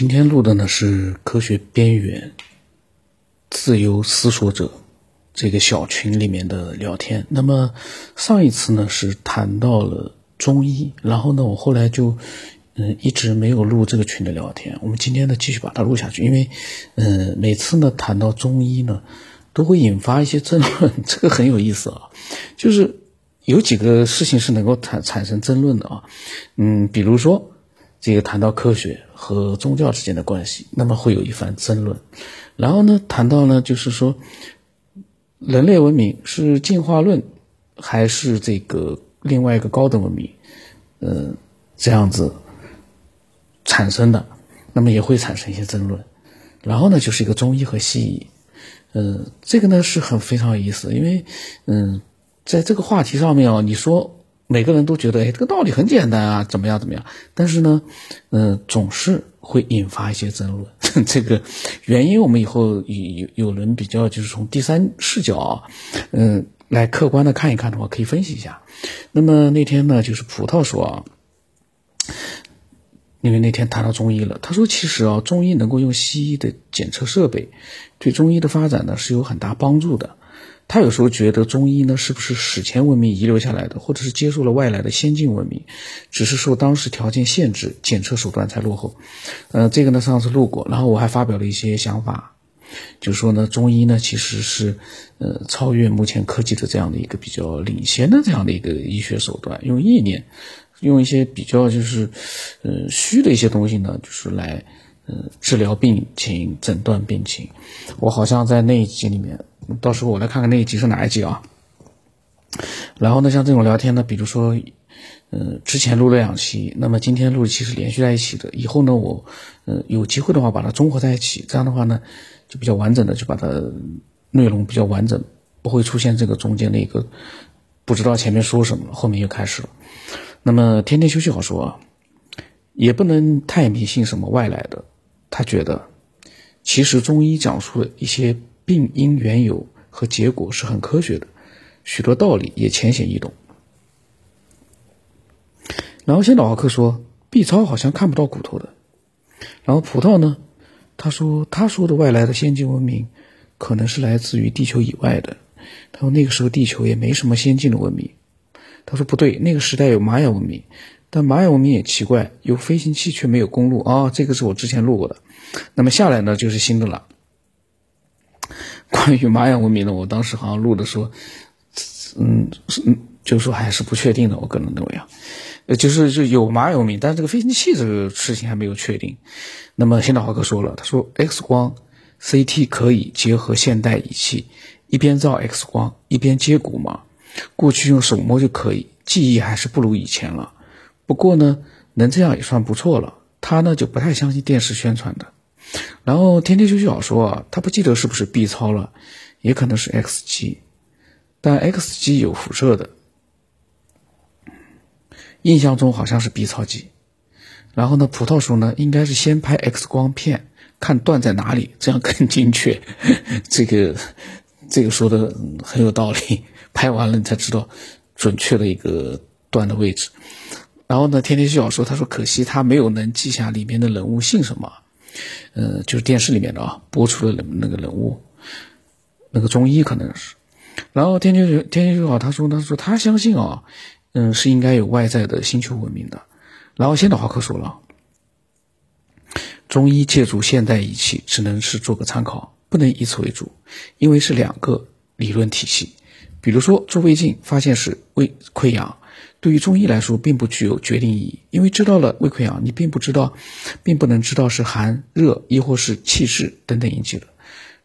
今天录的呢是科学边缘自由思索者这个小群里面的聊天。那么上一次呢是谈到了中医，然后呢我后来就嗯一直没有录这个群的聊天。我们今天呢继续把它录下去，因为嗯每次呢谈到中医呢都会引发一些争论，这个很有意思啊，就是有几个事情是能够产产生争论的啊，嗯，比如说。这个谈到科学和宗教之间的关系，那么会有一番争论。然后呢，谈到呢，就是说，人类文明是进化论还是这个另外一个高等文明，嗯，这样子产生的，那么也会产生一些争论。然后呢，就是一个中医和西医，嗯，这个呢是很非常有意思，因为嗯，在这个话题上面啊，你说。每个人都觉得，哎，这个道理很简单啊，怎么样怎么样？但是呢，嗯，总是会引发一些争论。这个原因，我们以后有有人比较，就是从第三视角啊，嗯，来客观的看一看的话，可以分析一下。那么那天呢，就是葡萄说啊，因为那天谈到中医了，他说其实啊，中医能够用西医的检测设备，对中医的发展呢是有很大帮助的。他有时候觉得中医呢，是不是史前文明遗留下来的，或者是接受了外来的先进文明，只是受当时条件限制，检测手段才落后。呃，这个呢上次录过，然后我还发表了一些想法，就说呢，中医呢其实是呃超越目前科技的这样的一个比较领先的这样的一个医学手段，用意念，用一些比较就是呃虚的一些东西呢，就是来呃治疗病情、诊断病情。我好像在那一集里面。到时候我来看看那一集是哪一集啊？然后呢，像这种聊天呢，比如说，嗯，之前录了两期，那么今天录一期是连续在一起的。以后呢，我，嗯，有机会的话把它综合在一起，这样的话呢，就比较完整的，就把它内容比较完整，不会出现这个中间的一个不知道前面说什么，后面又开始了。那么天天休息好说啊，也不能太迷信什么外来的。他觉得，其实中医讲述的一些。病因缘由和结果是很科学的，许多道理也浅显易懂。然后先老克说，B 超好像看不到骨头的。然后葡萄呢，他说他说的外来的先进文明，可能是来自于地球以外的。他说那个时候地球也没什么先进的文明。他说不对，那个时代有玛雅文明，但玛雅文明也奇怪，有飞行器却没有公路啊。这个是我之前录过的。那么下来呢，就是新的了。关于玛雅文明呢，我当时好像录的说，嗯，嗯，就说还是不确定的。我个人认为啊，呃，就是就有玛雅文明，但是这个飞行器这个事情还没有确定。那么现在华哥说了，他说 X 光、CT 可以结合现代仪器，一边照 X 光一边接骨嘛？过去用手摸就可以，记忆还是不如以前了。不过呢，能这样也算不错了。他呢就不太相信电视宣传的。然后天天休息好说啊，他不记得是不是 B 超了，也可能是 X 机，但 X 机有辐射的，印象中好像是 B 超机。然后呢，葡萄说呢，应该是先拍 X 光片，看断在哪里，这样更精确。这个这个说的很有道理，拍完了你才知道准确的一个断的位置。然后呢，天天休息说，他说可惜他没有能记下里面的人物姓什么。呃，就是电视里面的啊，播出的那个人物，那个中医可能是。然后天天天天就好，他说他说他相信啊，嗯，是应该有外在的星球文明的。然后现代华科说了，中医借助现代仪器只能是做个参考，不能以此为主，因为是两个理论体系。比如说做胃镜，发现是胃溃疡。对于中医来说，并不具有决定意义，因为知道了胃溃疡，你并不知道，并不能知道是寒热，亦或是气滞等等引起的。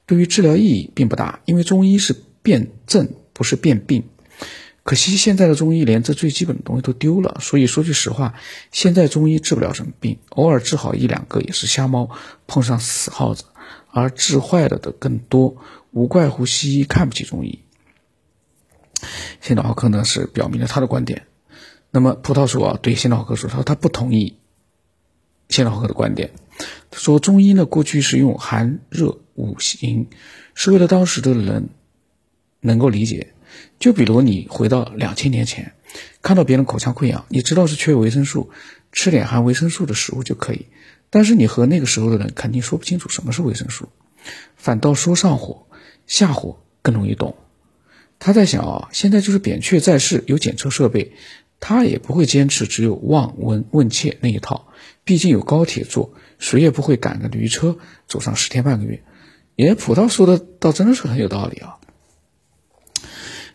对于治疗意义并不大，因为中医是辨证，不是辨病。可惜现在的中医连这最基本的东西都丢了，所以说句实话，现在中医治不了什么病，偶尔治好一两个也是瞎猫碰上死耗子，而治坏了的更多，无怪乎西医看不起中医。现在奥克呢是表明了他的观点。那么葡萄说啊，对谢老克说，他说他不同意谢老克的观点。他说中医呢，过去是用寒热五行，是为了当时的人能够理解。就比如你回到两千年前，看到别人口腔溃疡，你知道是缺维生素，吃点含维生素的食物就可以。但是你和那个时候的人肯定说不清楚什么是维生素，反倒说上火、下火更容易懂。他在想啊，现在就是扁鹊在世，有检测设备，他也不会坚持只有望闻问切那一套。毕竟有高铁坐，谁也不会赶着驴车走上十天半个月。也葡萄说的倒真的是很有道理啊，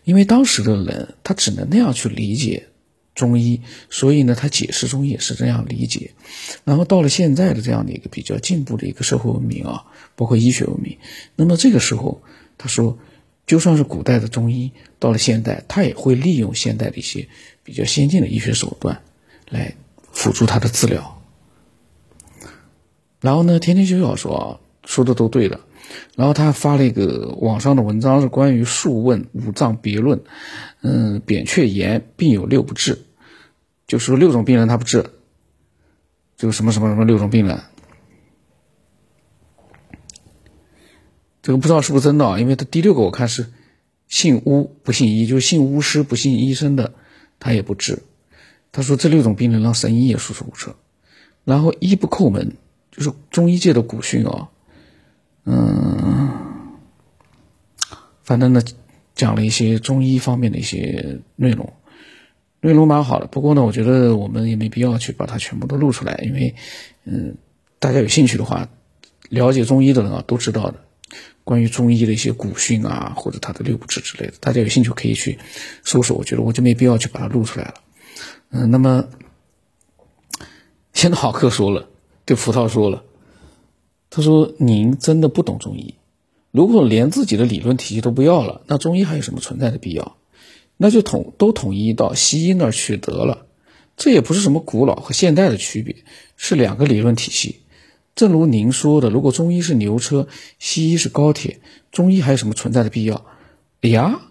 因为当时的人他只能那样去理解。中医，所以呢，他解释中医也是这样理解。然后到了现在的这样的一个比较进步的一个社会文明啊，包括医学文明，那么这个时候，他说，就算是古代的中医，到了现代，他也会利用现代的一些比较先进的医学手段来辅助他的治疗。然后呢，天天修小说啊，说的都对的。然后他发了一个网上的文章，是关于《素问·五脏别论》，嗯，扁鹊言病有六不治。就说六种病人他不治，就什么什么什么六种病人，这个不知道是不是真的啊？因为他第六个我看是姓巫不姓医，就是姓巫师不姓医生的，他也不治。他说这六种病人让神医也束手无策。然后医不叩门，就是中医界的古训啊，嗯，反正呢讲了一些中医方面的一些内容。内容蛮好的，不过呢，我觉得我们也没必要去把它全部都录出来，因为，嗯，大家有兴趣的话，了解中医的人啊都知道的，关于中医的一些古训啊，或者它的六不治之类的，大家有兴趣可以去搜索。我觉得我就没必要去把它录出来了。嗯，那么现在好客说了，对葡萄说了，他说：“您真的不懂中医，如果连自己的理论体系都不要了，那中医还有什么存在的必要？”那就统都统一到西医那儿去得了，这也不是什么古老和现代的区别，是两个理论体系。正如您说的，如果中医是牛车，西医是高铁，中医还有什么存在的必要？哎呀，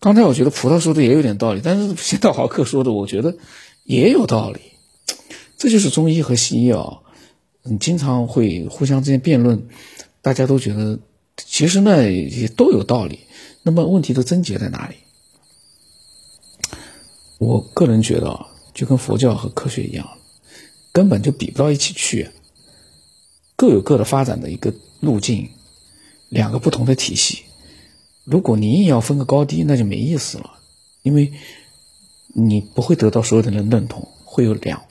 刚才我觉得葡萄说的也有点道理，但是现在豪客说的，我觉得也有道理。这就是中医和西医啊，嗯，经常会互相之间辩论，大家都觉得其实呢也都有道理。那么问题的症结在哪里？我个人觉得啊，就跟佛教和科学一样，根本就比不到一起去，各有各的发展的一个路径，两个不同的体系。如果你硬要分个高低，那就没意思了，因为你不会得到所有的人认同，会有两，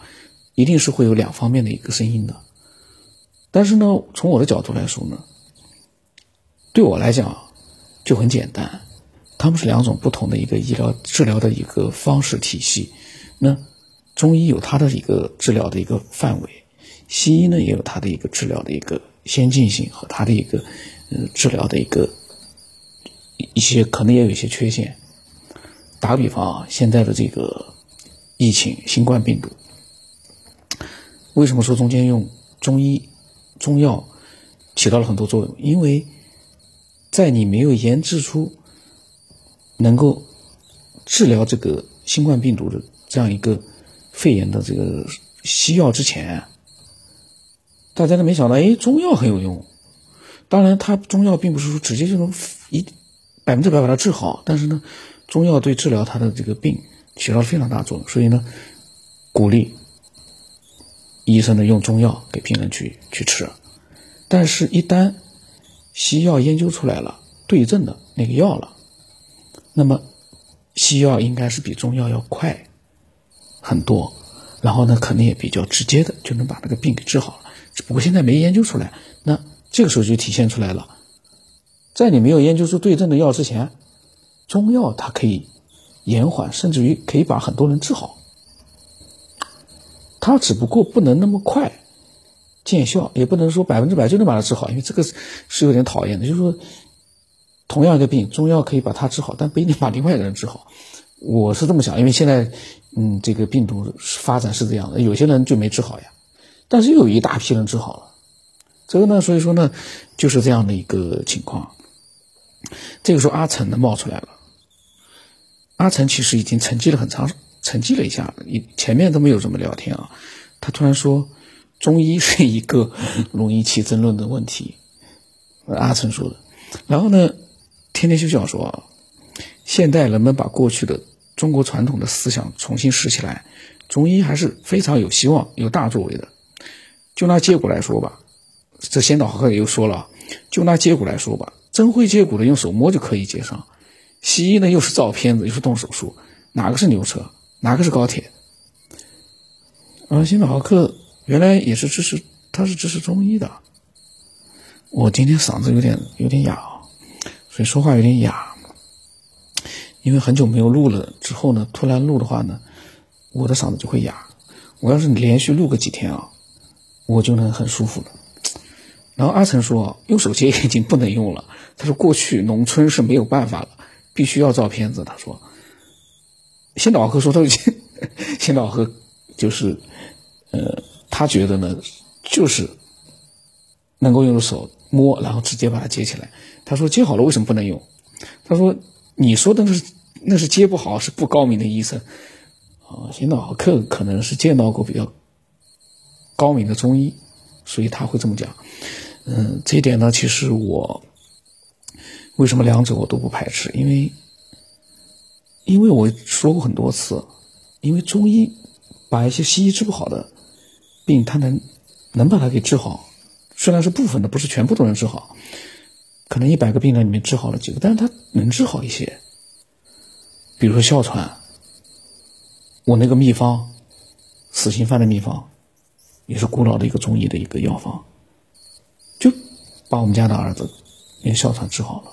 一定是会有两方面的一个声音的。但是呢，从我的角度来说呢，对我来讲就很简单。他们是两种不同的一个医疗治疗的一个方式体系，那中医有它的一个治疗的一个范围，西医呢也有它的一个治疗的一个先进性和它的一个呃治疗的一个一些可能也有一些缺陷。打个比方啊，现在的这个疫情新冠病毒，为什么说中间用中医中药起到了很多作用？因为在你没有研制出能够治疗这个新冠病毒的这样一个肺炎的这个西药之前，大家都没想到，哎，中药很有用。当然，它中药并不是说直接就能一百分之百把它治好，但是呢，中药对治疗它的这个病起到了非常大作用。所以呢，鼓励医生呢用中药给病人去去吃。但是，一旦西药研究出来了对症的那个药了。那么，西药应该是比中药要快很多，然后呢，肯定也比较直接的就能把那个病给治好了。只不过现在没研究出来，那这个时候就体现出来了，在你没有研究出对症的药之前，中药它可以延缓，甚至于可以把很多人治好。它只不过不能那么快见效，也不能说百分之百就能把它治好，因为这个是有点讨厌的，就是说。同样一个病，中药可以把它治好，但不一定把另外一个人治好。我是这么想，因为现在，嗯，这个病毒发展是这样的，有些人就没治好呀，但是又有一大批人治好了。这个呢，所以说呢，就是这样的一个情况。这个时候，阿成呢冒出来了。阿成其实已经沉寂了很长，沉寂了一下，你前面都没有怎么聊天啊。他突然说，中医是一个容易起争论的问题。阿成说的，然后呢？天天休讲说，现代人们把过去的中国传统的思想重新拾起来，中医还是非常有希望、有大作为的。就拿接骨来说吧，这先导和又说了，就拿接骨来说吧，真会接骨的用手摸就可以接上，西医呢又是照片子又是动手术，哪个是牛车，哪个是高铁？而先导豪克原来也是支持，他是支持中医的。我今天嗓子有点有点哑，所以说话有点哑。因为很久没有录了，之后呢，突然录的话呢，我的嗓子就会哑。我要是连续录个几天啊，我就能很舒服了。然后阿成说，用手接已经不能用了。他说过去农村是没有办法了，必须要照片子。他说，先导和说他已经，先导和就是，呃，他觉得呢，就是能够用手。摸，然后直接把它接起来。他说接好了，为什么不能用？他说你说的那是那是接不好，是不高明的医生啊。先导客可能是见到过比较高明的中医，所以他会这么讲。嗯，这一点呢，其实我为什么两者我都不排斥？因为因为我说过很多次，因为中医把一些西医治不好的病，他能能把它给治好。虽然是部分的，不是全部都能治好，可能一百个病人里面治好了几个，但是他能治好一些。比如说哮喘，我那个秘方，死刑犯的秘方，也是古老的一个中医的一个药方，就把我们家的儿子连哮喘治好了，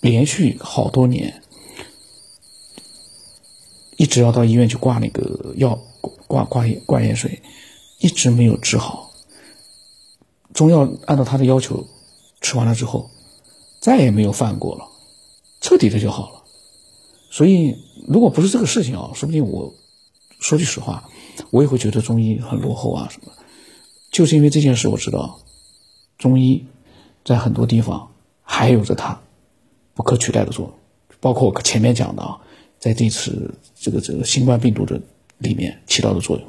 连续好多年，一直要到医院去挂那个药，挂挂挂盐水，一直没有治好。中药按照他的要求吃完了之后，再也没有犯过了，彻底的就好了。所以，如果不是这个事情啊，说不定我说句实话，我也会觉得中医很落后啊什么。就是因为这件事，我知道中医在很多地方还有着它不可取代的作用，包括我前面讲的啊，在这次这个这个新冠病毒的里面起到的作用。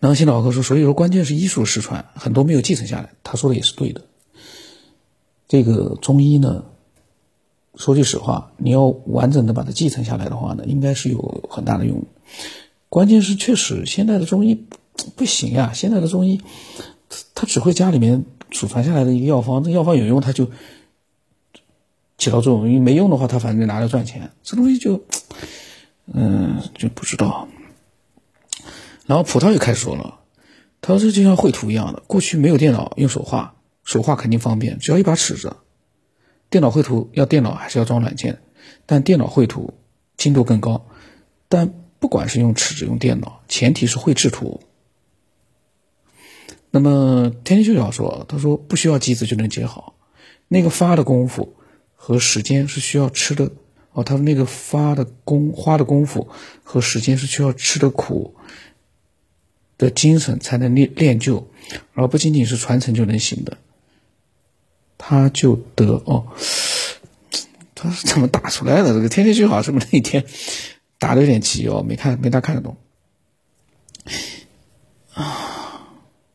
然后新老哥说，所以说关键是医术失传，很多没有继承下来。他说的也是对的。这个中医呢，说句实话，你要完整的把它继承下来的话呢，应该是有很大的用。关键是确实现在的中医不行呀，现在的中医，他只会家里面祖传下来的一个药方，这药方有用他就起到作用，因为没用的话他反正拿来赚钱，这东西就，嗯，就不知道。然后葡萄又开始说了，他说这就像绘图一样的，过去没有电脑，用手画，手画肯定方便，只要一把尺子。电脑绘图要电脑还是要装软件，但电脑绘图精度更高。但不管是用尺子用电脑，前提是会制图。那么天天秀小说，他说不需要机子就能接好，那个发的功夫和时间是需要吃的哦。他说那个发的功花的功夫和时间是需要吃的苦。的精神才能练练就，而不仅仅是传承就能行的。他就得哦，他是怎么打出来的？这个天天就好是不是那一天打的有点急哦？没看没大看得懂啊。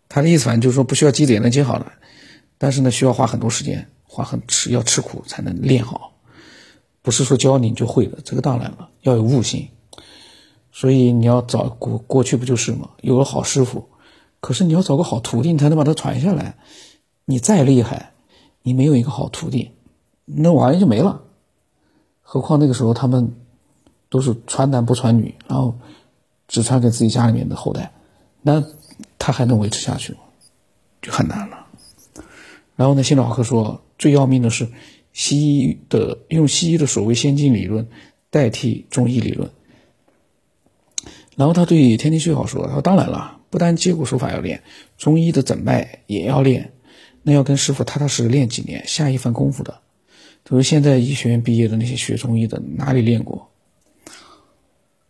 他的意思反正就是说不需要积累能接好的，但是呢需要花很多时间，花很吃要吃苦才能练好，不是说教你就会的。这个当然了，要有悟性。所以你要找过过去不就是吗？有个好师傅，可是你要找个好徒弟，你才能把它传下来。你再厉害，你没有一个好徒弟，那玩意就没了。何况那个时候他们都是传男不传女，然后只传给自己家里面的后代，那他还能维持下去吗？就很难了。然后呢，新老科说最要命的是西医的用西医的所谓先进理论代替中医理论。然后他对天天秀好说：“他说当然了，不单接骨手法要练，中医的诊脉也要练，那要跟师傅踏踏实实练几年，下一番功夫的。他说现在医学院毕业的那些学中医的哪里练过？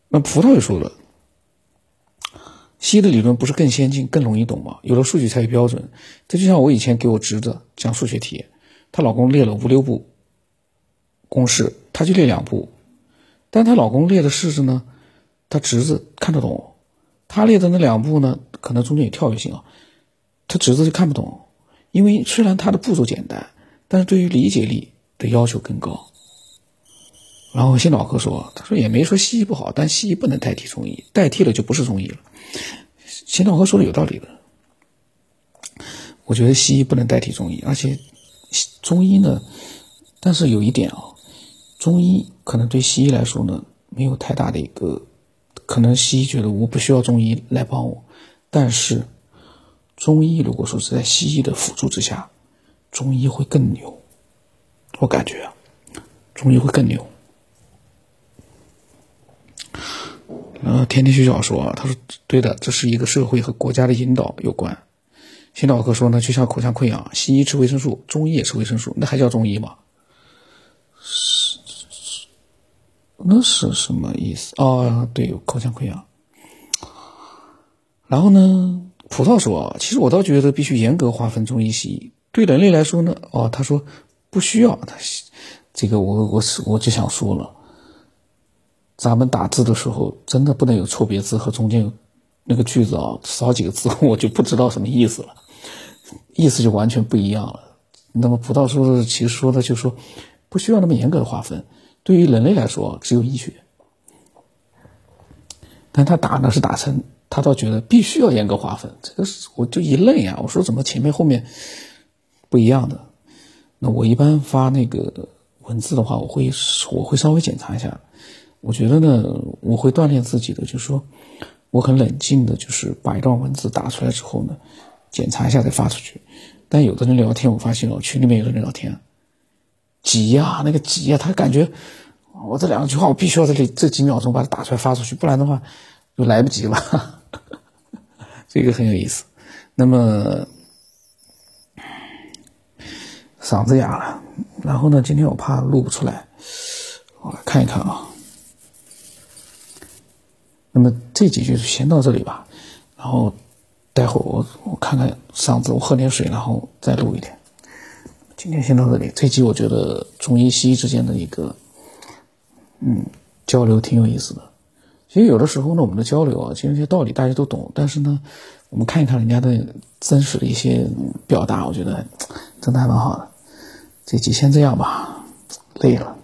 那葡萄也说了，西医的理论不是更先进、更容易懂吗？有了数据才有标准。这就像我以前给我侄子讲数学题，她老公列了五六步公式，她就列两步，但她老公列的式子呢？”他侄子看得懂，他列的那两步呢，可能中间有跳跃性啊，他侄子就看不懂，因为虽然他的步骤简单，但是对于理解力的要求更高。然后心脑科说，他说也没说西医不好，但西医不能代替中医，代替了就不是中医了。心脑科说的有道理的，我觉得西医不能代替中医，而且中医呢，但是有一点啊，中医可能对西医来说呢，没有太大的一个，可能西医觉得我不需要中医来帮我，但是中医如果说是在西医的辅助之下，中医会更牛，我感觉啊，中医会更牛。呃，天天学长说，他说对的，这是一个社会和国家的引导有关。心脑科说呢，就像口腔溃疡，西医吃维生素，中医也吃维生素，那还叫中医吗？是，那是什么意思？哦，对，口腔溃疡。然后呢，葡萄说，其实我倒觉得必须严格划分中医西医。对人类来说呢，哦，他说不需要。他这个我我是我就想说了。咱们打字的时候，真的不能有错别字和中间那个句子啊，少几个字 我就不知道什么意思了，意思就完全不一样了。那么葡萄说的其实说的就是说，不需要那么严格的划分。对于人类来说，只有医学。但他打呢是打成，他倒觉得必须要严格划分。这个是我就一愣呀，我说怎么前面后面不一样的？那我一般发那个文字的话，我会我会稍微检查一下。我觉得呢，我会锻炼自己的，就是说，我很冷静的，就是把一段文字打出来之后呢，检查一下再发出去。但有的人聊天，我发现哦，群里面有的人聊天，急呀，那个急呀，他感觉我这两句话我必须要在这这几秒钟把它打出来发出去，不然的话就来不及了。这个很有意思。那么嗓子哑了，然后呢，今天我怕录不出来，我来看一看啊。那么这几句先到这里吧，然后待会儿我我看看嗓子，我喝点水，然后再录一点。今天先到这里，这集我觉得中医西医之间的一个嗯交流挺有意思的。其实有的时候呢，我们的交流啊，其实这些道理大家都懂，但是呢，我们看一看人家的真实的一些表达，我觉得真的还蛮好的。这集先这样吧，累了。